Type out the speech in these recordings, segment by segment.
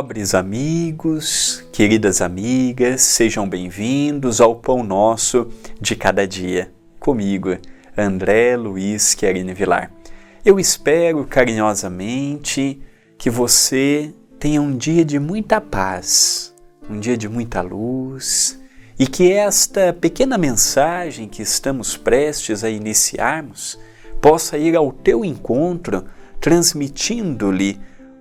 Nobres amigos, queridas amigas, sejam bem-vindos ao Pão Nosso de Cada Dia. Comigo, André Luiz Querine Vilar. Eu espero carinhosamente que você tenha um dia de muita paz, um dia de muita luz e que esta pequena mensagem que estamos prestes a iniciarmos possa ir ao teu encontro, transmitindo-lhe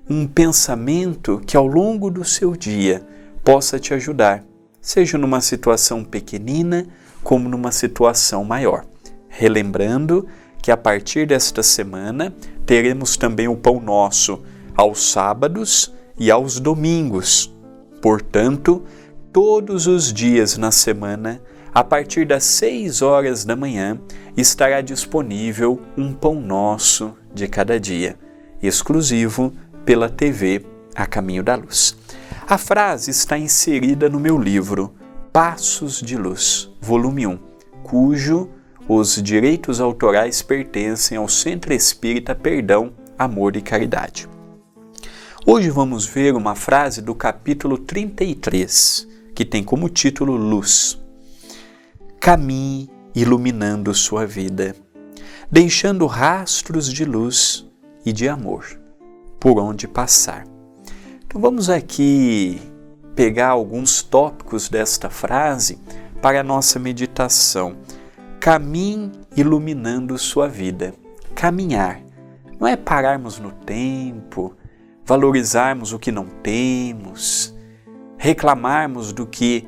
um pensamento que ao longo do seu dia possa te ajudar, seja numa situação pequenina como numa situação maior. Relembrando que a partir desta semana teremos também o pão nosso aos sábados e aos domingos. Portanto, todos os dias na semana, a partir das 6 horas da manhã, estará disponível um pão nosso de cada dia, exclusivo pela TV A Caminho da Luz. A frase está inserida no meu livro Passos de Luz, volume 1, cujo os direitos autorais pertencem ao Centro Espírita Perdão, Amor e Caridade. Hoje vamos ver uma frase do capítulo 33, que tem como título Luz. Caminhe iluminando sua vida, deixando rastros de luz e de amor por onde passar. Então vamos aqui pegar alguns tópicos desta frase para a nossa meditação. Caminhe iluminando sua vida. Caminhar não é pararmos no tempo, valorizarmos o que não temos, reclamarmos do que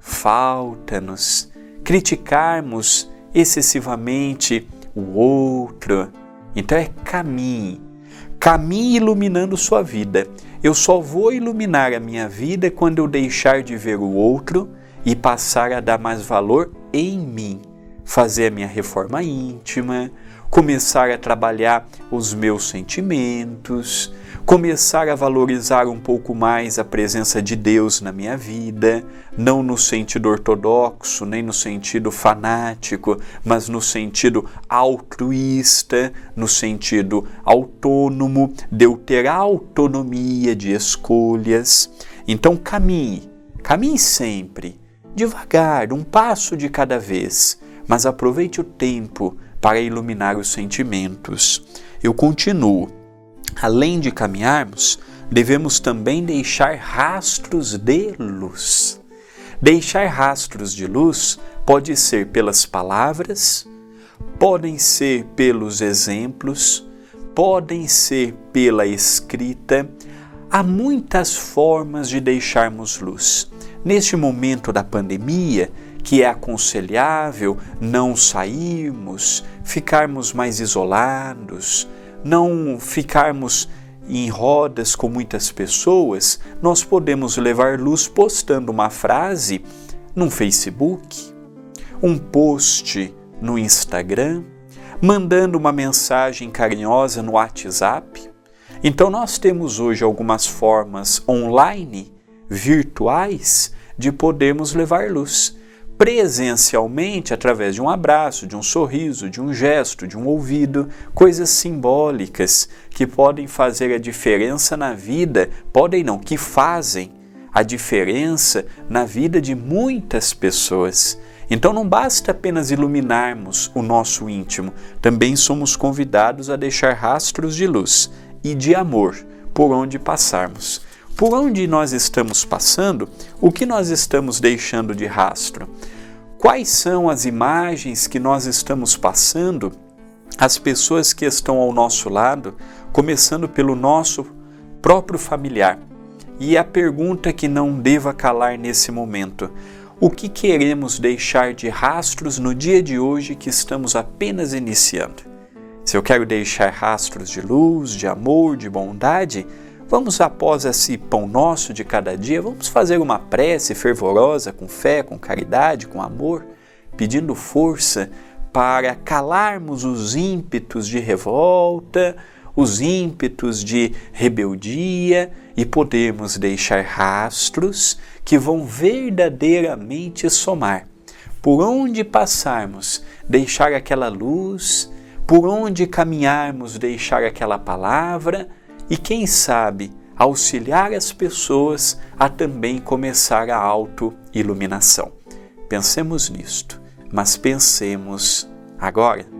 falta-nos, criticarmos excessivamente o outro. Então é caminhe Caminhe iluminando sua vida. Eu só vou iluminar a minha vida quando eu deixar de ver o outro e passar a dar mais valor em mim. Fazer a minha reforma íntima, começar a trabalhar os meus sentimentos, começar a valorizar um pouco mais a presença de Deus na minha vida, não no sentido ortodoxo, nem no sentido fanático, mas no sentido altruísta, no sentido autônomo, de eu ter autonomia de escolhas. Então caminhe, caminhe sempre, devagar, um passo de cada vez, mas aproveite o tempo para iluminar os sentimentos. Eu continuo Além de caminharmos, devemos também deixar rastros de luz. Deixar rastros de luz pode ser pelas palavras, podem ser pelos exemplos, podem ser pela escrita. Há muitas formas de deixarmos luz. Neste momento da pandemia, que é aconselhável não sairmos, ficarmos mais isolados, não ficarmos em rodas com muitas pessoas, nós podemos levar luz postando uma frase no Facebook, um post no Instagram, mandando uma mensagem carinhosa no WhatsApp. Então, nós temos hoje algumas formas online, virtuais, de podermos levar luz presencialmente através de um abraço, de um sorriso, de um gesto, de um ouvido, coisas simbólicas que podem fazer a diferença na vida, podem não, que fazem a diferença na vida de muitas pessoas. Então não basta apenas iluminarmos o nosso íntimo, também somos convidados a deixar rastros de luz e de amor por onde passarmos por onde nós estamos passando, o que nós estamos deixando de rastro? Quais são as imagens que nós estamos passando às pessoas que estão ao nosso lado, começando pelo nosso próprio familiar? E a pergunta que não deva calar nesse momento: o que queremos deixar de rastros no dia de hoje que estamos apenas iniciando? Se eu quero deixar rastros de luz, de amor, de bondade, Vamos, após esse pão nosso de cada dia, vamos fazer uma prece fervorosa, com fé, com caridade, com amor, pedindo força para calarmos os ímpetos de revolta, os ímpetos de rebeldia e podermos deixar rastros que vão verdadeiramente somar. Por onde passarmos, deixar aquela luz, por onde caminharmos, deixar aquela palavra e quem sabe auxiliar as pessoas a também começar a auto-iluminação. Pensemos nisto, mas pensemos agora.